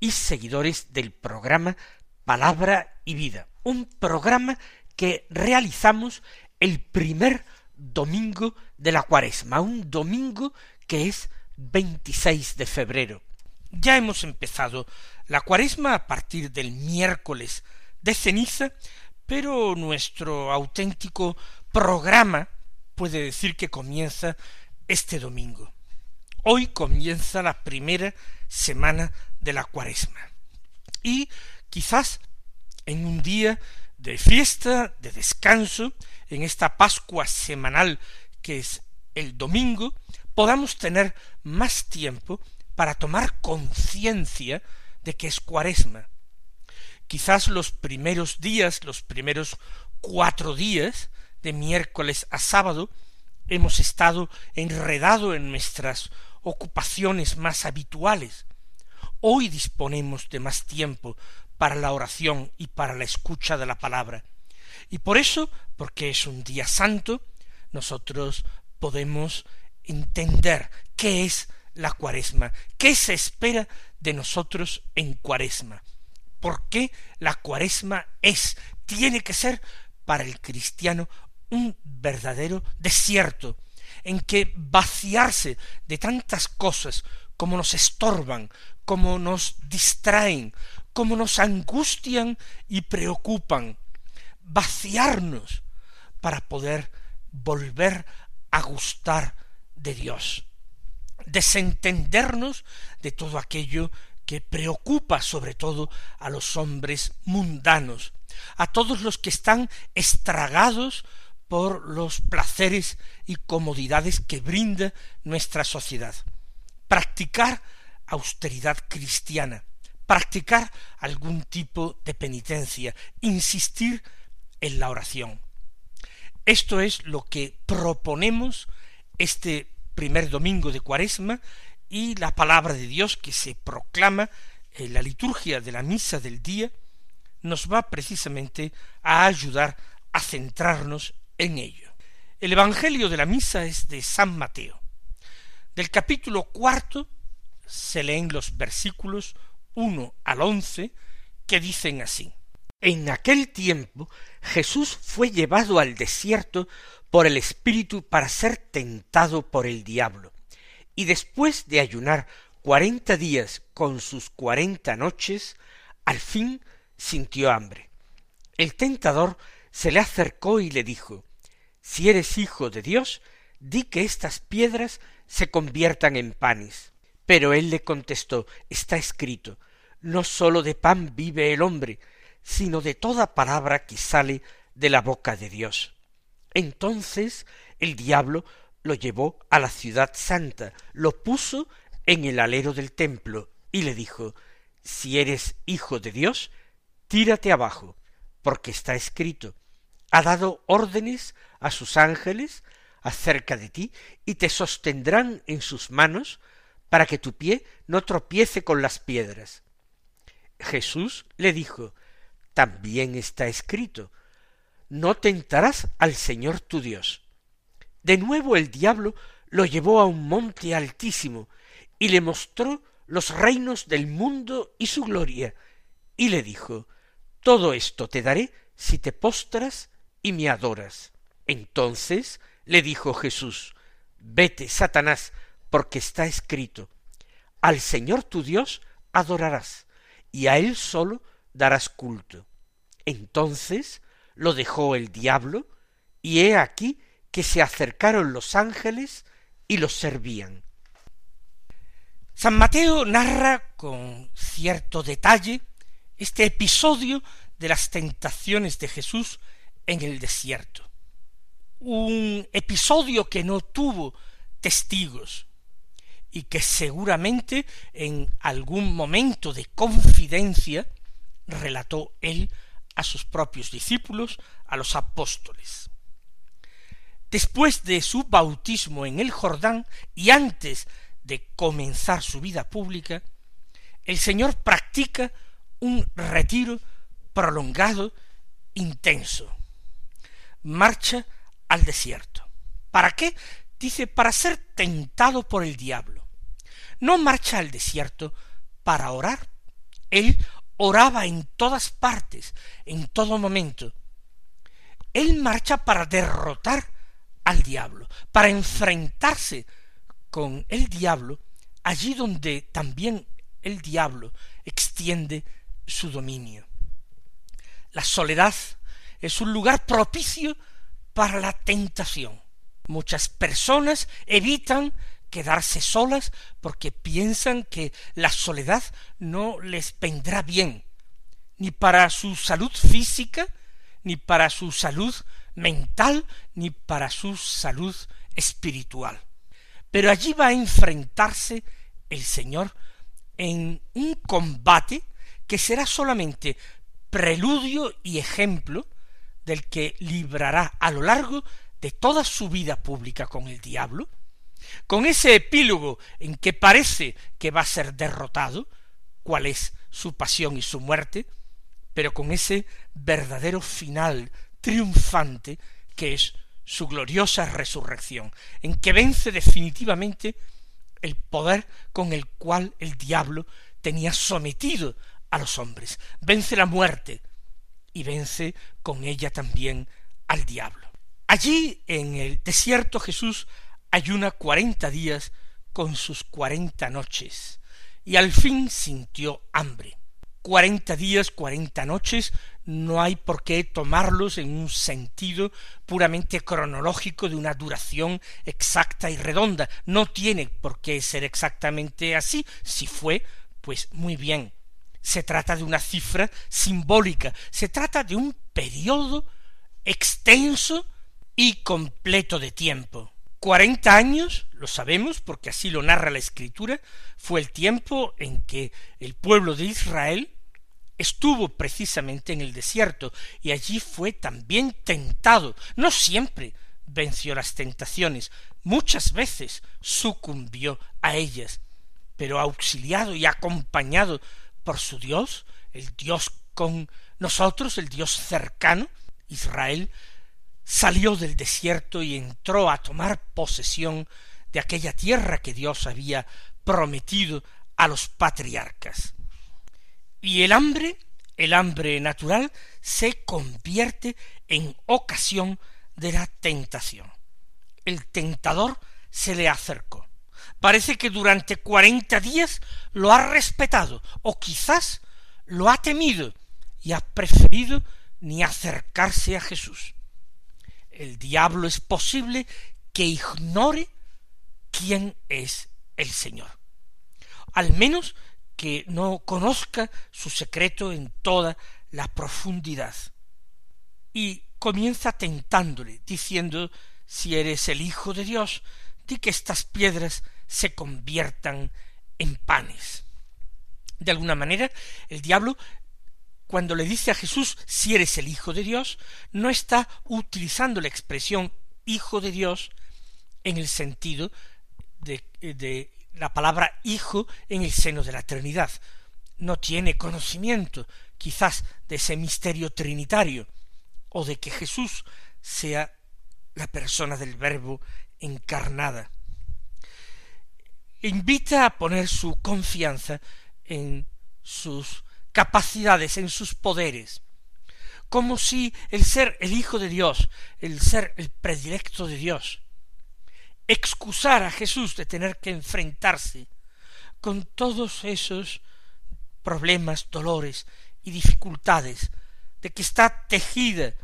y seguidores del programa Palabra y Vida, un programa que realizamos el primer domingo de la cuaresma, un domingo que es 26 de febrero. Ya hemos empezado la cuaresma a partir del miércoles de ceniza, pero nuestro auténtico programa puede decir que comienza este domingo. Hoy comienza la primera semana de la cuaresma. Y quizás en un día de fiesta, de descanso, en esta Pascua semanal que es el domingo, podamos tener más tiempo para tomar conciencia de que es cuaresma, Quizás los primeros días, los primeros cuatro días, de miércoles a sábado, hemos estado enredado en nuestras ocupaciones más habituales. Hoy disponemos de más tiempo para la oración y para la escucha de la palabra. Y por eso, porque es un día santo, nosotros podemos entender qué es la cuaresma, qué se espera de nosotros en cuaresma por qué la cuaresma es, tiene que ser para el cristiano un verdadero desierto, en que vaciarse de tantas cosas como nos estorban, como nos distraen, como nos angustian y preocupan, vaciarnos para poder volver a gustar de Dios, desentendernos de todo aquello que preocupa sobre todo a los hombres mundanos, a todos los que están estragados por los placeres y comodidades que brinda nuestra sociedad. Practicar austeridad cristiana, practicar algún tipo de penitencia, insistir en la oración. Esto es lo que proponemos este primer domingo de Cuaresma y la palabra de Dios que se proclama en la liturgia de la misa del día nos va precisamente a ayudar a centrarnos en ello. El Evangelio de la misa es de San Mateo. Del capítulo cuarto se leen los versículos uno al once que dicen así. En aquel tiempo Jesús fue llevado al desierto por el Espíritu para ser tentado por el diablo y después de ayunar cuarenta días con sus cuarenta noches, al fin sintió hambre. El tentador se le acercó y le dijo Si eres hijo de Dios, di que estas piedras se conviertan en panes. Pero él le contestó Está escrito No sólo de pan vive el hombre, sino de toda palabra que sale de la boca de Dios. Entonces el diablo lo llevó a la ciudad santa, lo puso en el alero del templo y le dijo Si eres hijo de Dios, tírate abajo, porque está escrito ha dado órdenes a sus ángeles acerca de ti y te sostendrán en sus manos para que tu pie no tropiece con las piedras. Jesús le dijo También está escrito No tentarás al Señor tu Dios. De nuevo el diablo lo llevó a un monte altísimo y le mostró los reinos del mundo y su gloria, y le dijo Todo esto te daré si te postras y me adoras. Entonces le dijo Jesús Vete, Satanás, porque está escrito Al Señor tu Dios adorarás, y a él solo darás culto. Entonces lo dejó el diablo, y he aquí que se acercaron los ángeles y los servían. San Mateo narra con cierto detalle este episodio de las tentaciones de Jesús en el desierto. Un episodio que no tuvo testigos y que seguramente en algún momento de confidencia relató él a sus propios discípulos, a los apóstoles. Después de su bautismo en el Jordán y antes de comenzar su vida pública, el Señor practica un retiro prolongado, intenso. Marcha al desierto. ¿Para qué? Dice, para ser tentado por el diablo. No marcha al desierto para orar. Él oraba en todas partes, en todo momento. Él marcha para derrotar al diablo, para enfrentarse con el diablo allí donde también el diablo extiende su dominio. La soledad es un lugar propicio para la tentación. Muchas personas evitan quedarse solas porque piensan que la soledad no les vendrá bien, ni para su salud física, ni para su salud mental, ni para su salud espiritual. Pero allí va a enfrentarse el Señor en un combate que será solamente preludio y ejemplo del que librará a lo largo de toda su vida pública con el diablo, con ese epílogo en que parece que va a ser derrotado, cuál es su pasión y su muerte, pero con ese verdadero final triunfante que es su gloriosa resurrección, en que vence definitivamente el poder con el cual el diablo tenía sometido a los hombres, vence la muerte y vence con ella también al diablo. Allí en el desierto Jesús ayuna cuarenta días con sus cuarenta noches, y al fin sintió hambre. Cuarenta días, cuarenta noches, no hay por qué tomarlos en un sentido puramente cronológico de una duración exacta y redonda. No tiene por qué ser exactamente así. Si fue, pues muy bien. Se trata de una cifra simbólica, se trata de un periodo extenso y completo de tiempo. Cuarenta años, lo sabemos porque así lo narra la escritura, fue el tiempo en que el pueblo de Israel estuvo precisamente en el desierto y allí fue también tentado. No siempre venció las tentaciones, muchas veces sucumbió a ellas, pero auxiliado y acompañado por su Dios, el Dios con nosotros, el Dios cercano, Israel salió del desierto y entró a tomar posesión de aquella tierra que Dios había prometido a los patriarcas. Y el hambre, el hambre natural, se convierte en ocasión de la tentación. El tentador se le acercó. Parece que durante cuarenta días lo ha respetado, o quizás lo ha temido, y ha preferido ni acercarse a Jesús el diablo es posible que ignore quién es el Señor. Al menos que no conozca su secreto en toda la profundidad. Y comienza tentándole, diciendo, si eres el Hijo de Dios, di que estas piedras se conviertan en panes. De alguna manera, el diablo cuando le dice a Jesús si eres el Hijo de Dios, no está utilizando la expresión Hijo de Dios en el sentido de, la palabra Hijo en el seno de la Trinidad. No tiene conocimiento quizás de ese misterio trinitario o de que Jesús sea la persona del Verbo encarnada. Invita a poner su confianza en sus capacidades, en sus poderes, como si el ser el Hijo de Dios, el ser el predilecto de Dios, excusara a Jesús de tener que enfrentarse con todos esos problemas, dolores y dificultades de que está tejida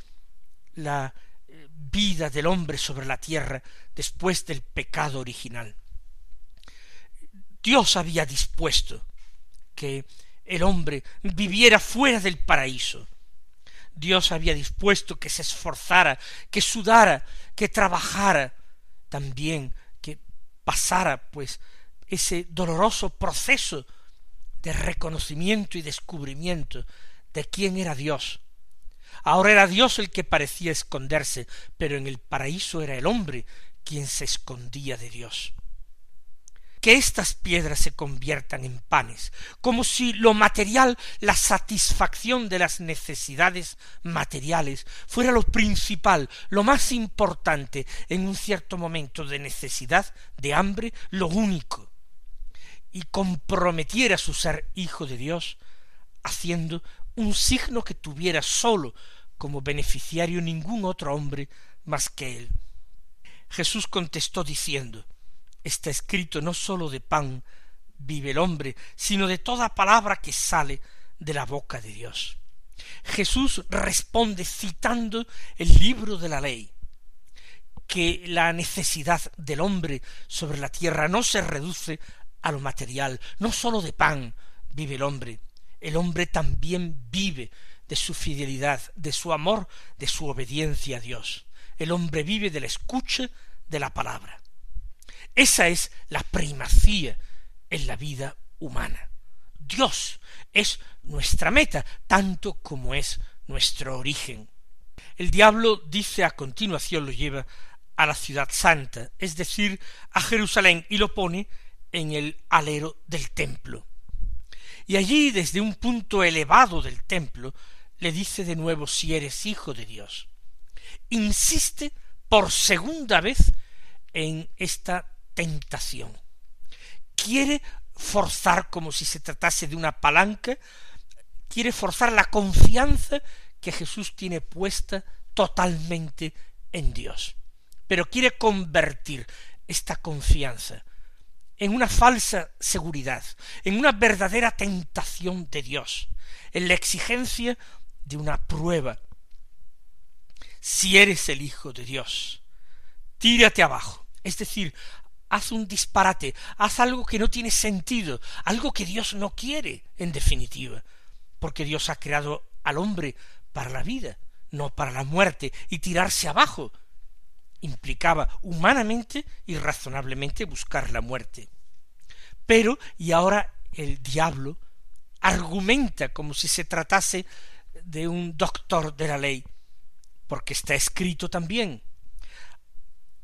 la eh, vida del hombre sobre la tierra después del pecado original. Dios había dispuesto que el hombre viviera fuera del paraíso. Dios había dispuesto que se esforzara, que sudara, que trabajara, también que pasara pues ese doloroso proceso de reconocimiento y descubrimiento de quién era Dios. Ahora era Dios el que parecía esconderse, pero en el paraíso era el hombre quien se escondía de Dios que estas piedras se conviertan en panes, como si lo material, la satisfacción de las necesidades materiales, fuera lo principal, lo más importante en un cierto momento de necesidad, de hambre, lo único, y comprometiera su ser hijo de Dios, haciendo un signo que tuviera sólo como beneficiario ningún otro hombre más que él. Jesús contestó diciendo, está escrito no sólo de pan vive el hombre, sino de toda palabra que sale de la boca de Dios. Jesús responde citando el libro de la ley, que la necesidad del hombre sobre la tierra no se reduce a lo material, no sólo de pan vive el hombre, el hombre también vive de su fidelidad, de su amor, de su obediencia a Dios. El hombre vive de la escucha de la palabra. Esa es la primacía en la vida humana. Dios es nuestra meta, tanto como es nuestro origen. El diablo dice a continuación lo lleva a la ciudad santa, es decir, a Jerusalén, y lo pone en el alero del templo. Y allí, desde un punto elevado del templo, le dice de nuevo si eres hijo de Dios. Insiste por segunda vez en esta tentación. Quiere forzar como si se tratase de una palanca, quiere forzar la confianza que Jesús tiene puesta totalmente en Dios. Pero quiere convertir esta confianza en una falsa seguridad, en una verdadera tentación de Dios, en la exigencia de una prueba. Si eres el Hijo de Dios, tírate abajo, es decir, haz un disparate, haz algo que no tiene sentido, algo que Dios no quiere, en definitiva, porque Dios ha creado al hombre para la vida, no para la muerte, y tirarse abajo implicaba humanamente y razonablemente buscar la muerte. Pero, y ahora el diablo argumenta como si se tratase de un doctor de la ley, porque está escrito también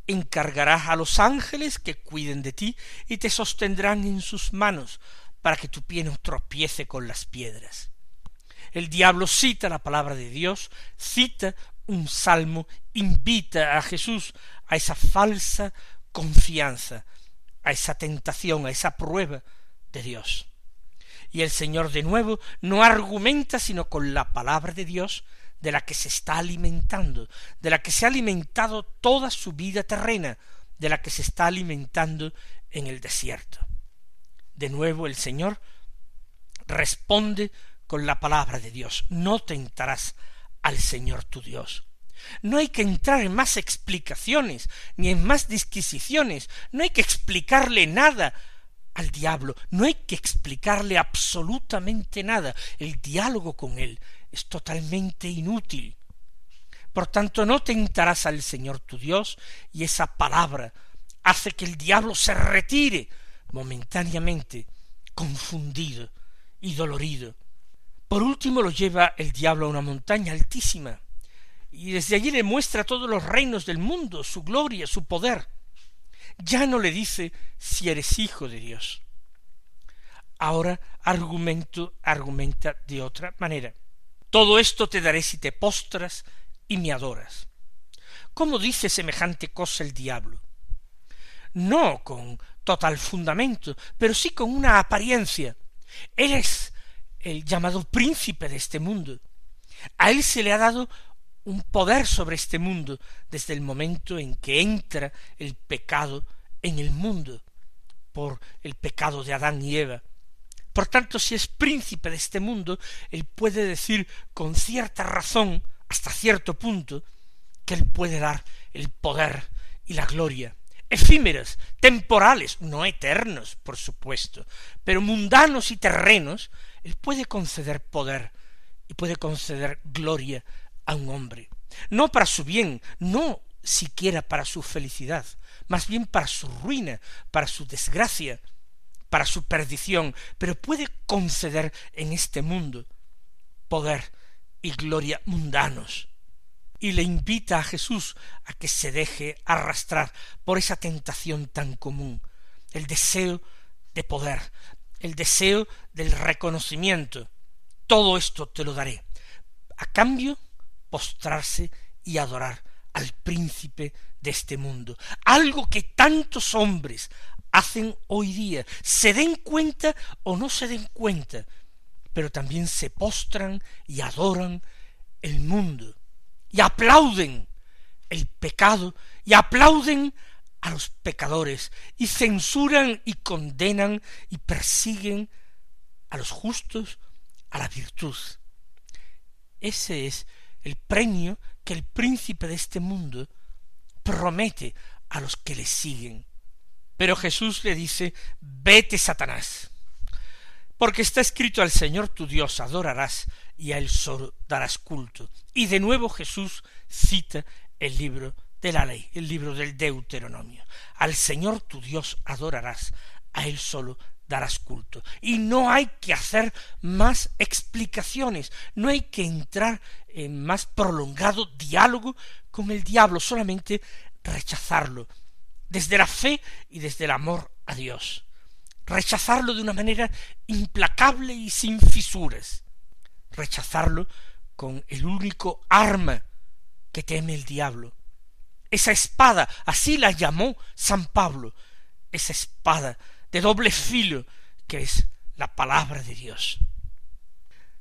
encargarás a los ángeles que cuiden de ti y te sostendrán en sus manos para que tu pie no tropiece con las piedras. El diablo cita la palabra de Dios, cita un salmo, invita a Jesús a esa falsa confianza, a esa tentación, a esa prueba de Dios. Y el Señor de nuevo no argumenta sino con la palabra de Dios, de la que se está alimentando, de la que se ha alimentado toda su vida terrena, de la que se está alimentando en el desierto. De nuevo el Señor responde con la palabra de Dios, no tentarás al Señor tu Dios. No hay que entrar en más explicaciones, ni en más disquisiciones, no hay que explicarle nada al diablo, no hay que explicarle absolutamente nada. El diálogo con él es totalmente inútil. Por tanto, no tentarás al Señor tu Dios, y esa palabra hace que el diablo se retire momentáneamente, confundido y dolorido. Por último lo lleva el diablo a una montaña altísima, y desde allí le muestra todos los reinos del mundo, su gloria, su poder. Ya no le dice si eres hijo de Dios. Ahora argumento, argumenta de otra manera. Todo esto te daré si te postras y me adoras. ¿Cómo dice semejante cosa el diablo? No con total fundamento, pero sí con una apariencia. Él es el llamado príncipe de este mundo. A él se le ha dado un poder sobre este mundo desde el momento en que entra el pecado en el mundo por el pecado de Adán y Eva. Por tanto, si es príncipe de este mundo, él puede decir con cierta razón, hasta cierto punto, que él puede dar el poder y la gloria, efímeros, temporales, no eternos, por supuesto, pero mundanos y terrenos, él puede conceder poder y puede conceder gloria a un hombre, no para su bien, no siquiera para su felicidad, más bien para su ruina, para su desgracia, para su perdición, pero puede conceder en este mundo poder y gloria mundanos. Y le invita a Jesús a que se deje arrastrar por esa tentación tan común, el deseo de poder, el deseo del reconocimiento. Todo esto te lo daré. A cambio, postrarse y adorar al príncipe de este mundo. Algo que tantos hombres hacen hoy día, se den cuenta o no se den cuenta, pero también se postran y adoran el mundo y aplauden el pecado y aplauden a los pecadores y censuran y condenan y persiguen a los justos a la virtud. Ese es el premio que el príncipe de este mundo promete a los que le siguen. Pero Jesús le dice, vete Satanás, porque está escrito al Señor tu Dios adorarás y a él solo darás culto. Y de nuevo Jesús cita el libro de la ley, el libro del Deuteronomio. Al Señor tu Dios adorarás, a él solo darás culto. Y no hay que hacer más explicaciones, no hay que entrar en más prolongado diálogo con el diablo, solamente rechazarlo, desde la fe y desde el amor a Dios. Rechazarlo de una manera implacable y sin fisuras. Rechazarlo con el único arma que teme el diablo. Esa espada, así la llamó San Pablo, esa espada de doble filo que es la palabra de Dios.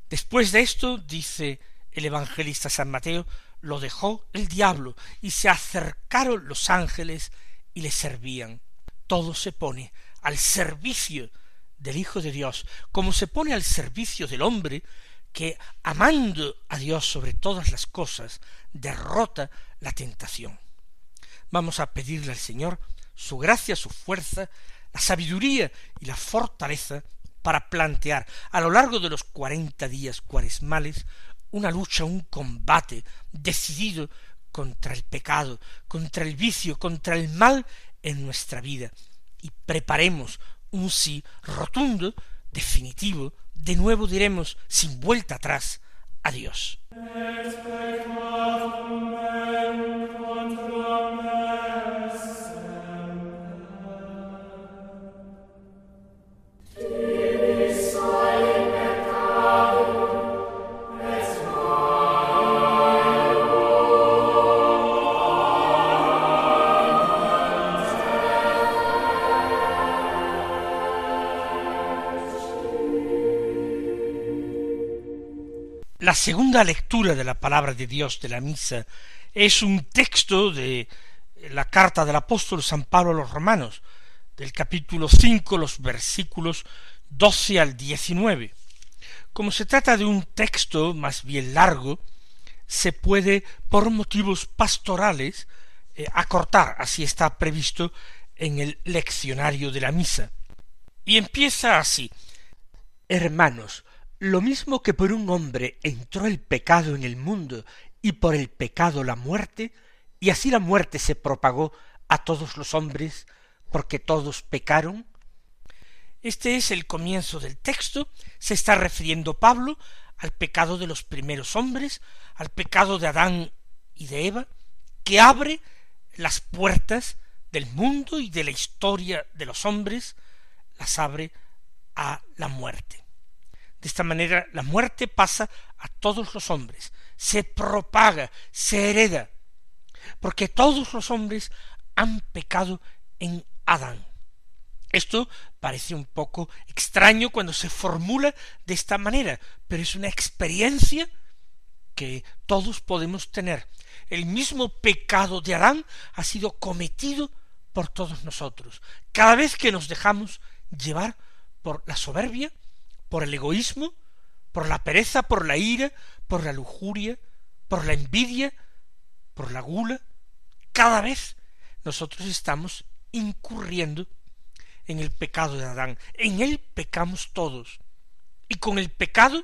Después de esto, dice el evangelista San Mateo, lo dejó el diablo y se acercaron los ángeles y le servían. Todo se pone al servicio del Hijo de Dios, como se pone al servicio del hombre que, amando a Dios sobre todas las cosas, derrota la tentación. Vamos a pedirle al Señor su gracia, su fuerza, la sabiduría y la fortaleza para plantear a lo largo de los cuarenta días cuaresmales una lucha, un combate decidido contra el pecado, contra el vicio, contra el mal en nuestra vida, y preparemos un sí rotundo, definitivo, de nuevo diremos sin vuelta atrás, adiós. La segunda lectura de la palabra de Dios de la misa es un texto de la carta del apóstol San Pablo a los romanos, del capítulo cinco, los versículos doce al diecinueve. Como se trata de un texto más bien largo, se puede, por motivos pastorales, eh, acortar, así está previsto en el leccionario de la misa. Y empieza así Hermanos, lo mismo que por un hombre entró el pecado en el mundo y por el pecado la muerte, y así la muerte se propagó a todos los hombres porque todos pecaron. Este es el comienzo del texto, se está refiriendo Pablo al pecado de los primeros hombres, al pecado de Adán y de Eva, que abre las puertas del mundo y de la historia de los hombres, las abre a la muerte. De esta manera la muerte pasa a todos los hombres, se propaga, se hereda, porque todos los hombres han pecado en Adán. Esto parece un poco extraño cuando se formula de esta manera, pero es una experiencia que todos podemos tener. El mismo pecado de Adán ha sido cometido por todos nosotros. Cada vez que nos dejamos llevar por la soberbia, por el egoísmo, por la pereza, por la ira, por la lujuria, por la envidia, por la gula, cada vez nosotros estamos incurriendo en el pecado de Adán. En él pecamos todos. Y con el pecado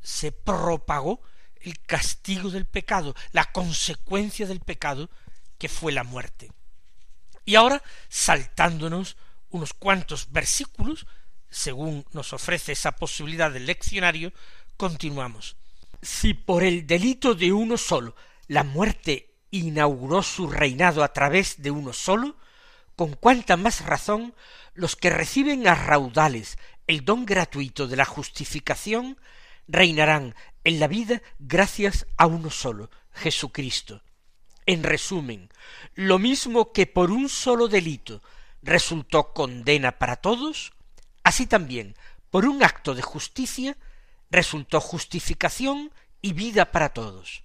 se propagó el castigo del pecado, la consecuencia del pecado, que fue la muerte. Y ahora, saltándonos unos cuantos versículos, según nos ofrece esa posibilidad del leccionario, continuamos. Si por el delito de uno solo la muerte inauguró su reinado a través de uno solo, con cuánta más razón los que reciben a raudales el don gratuito de la justificación reinarán en la vida gracias a uno solo, Jesucristo. En resumen, lo mismo que por un solo delito resultó condena para todos, así también por un acto de justicia resultó justificación y vida para todos.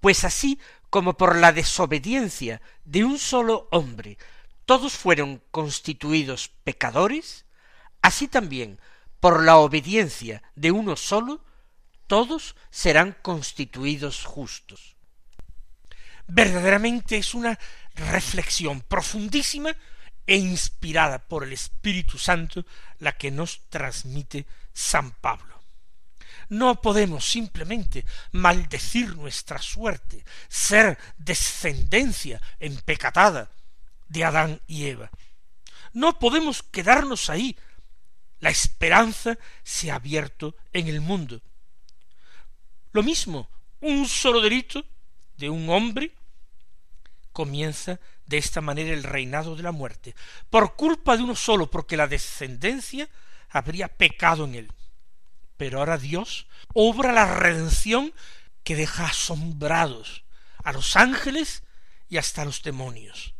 Pues así como por la desobediencia de un solo hombre todos fueron constituidos pecadores, así también por la obediencia de uno solo, todos serán constituidos justos. Verdaderamente es una reflexión profundísima e inspirada por el Espíritu Santo la que nos transmite San Pablo. No podemos simplemente maldecir nuestra suerte, ser descendencia empecatada de Adán y Eva. No podemos quedarnos ahí. La esperanza se ha abierto en el mundo. Lo mismo, un solo delito de un hombre comienza de esta manera el reinado de la muerte, por culpa de uno solo, porque la descendencia habría pecado en él. Pero ahora Dios obra la redención que deja asombrados a los ángeles y hasta a los demonios.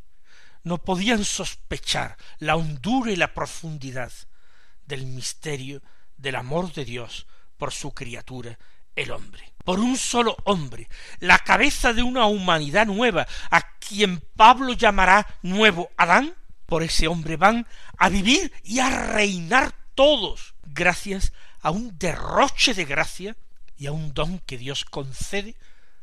No podían sospechar la hondura y la profundidad del misterio del amor de Dios por su criatura, el hombre. Por un solo hombre, la cabeza de una humanidad nueva, a quien Pablo llamará nuevo Adán, por ese hombre van a vivir y a reinar todos, gracias a un derroche de gracia y a un don que Dios concede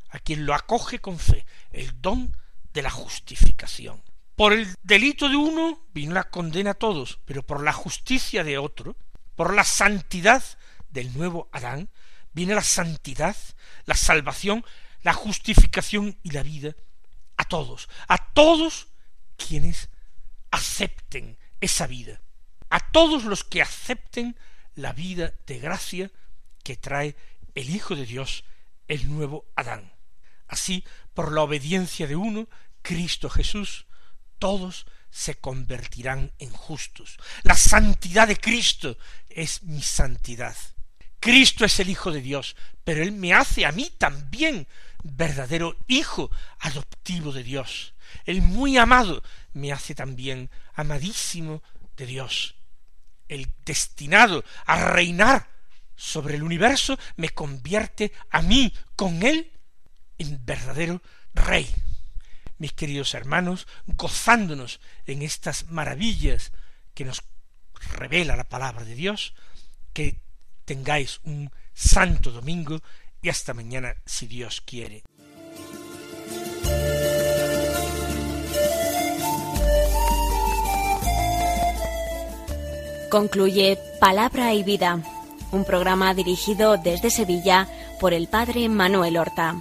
a quien lo acoge con fe, el don de la justificación. Por el delito de uno vino la condena a todos, pero por la justicia de otro, por la santidad del nuevo Adán, viene la santidad, la salvación, la justificación y la vida a todos, a todos quienes acepten esa vida, a todos los que acepten la vida de gracia que trae el Hijo de Dios, el nuevo Adán. Así, por la obediencia de uno, Cristo Jesús, todos se convertirán en justos. La santidad de Cristo es mi santidad. Cristo es el Hijo de Dios, pero Él me hace a mí también verdadero Hijo adoptivo de Dios. El muy amado me hace también amadísimo de Dios el destinado a reinar sobre el universo, me convierte a mí con él en verdadero rey. Mis queridos hermanos, gozándonos en estas maravillas que nos revela la palabra de Dios, que tengáis un santo domingo y hasta mañana si Dios quiere. Concluye Palabra y Vida, un programa dirigido desde Sevilla por el Padre Manuel Horta.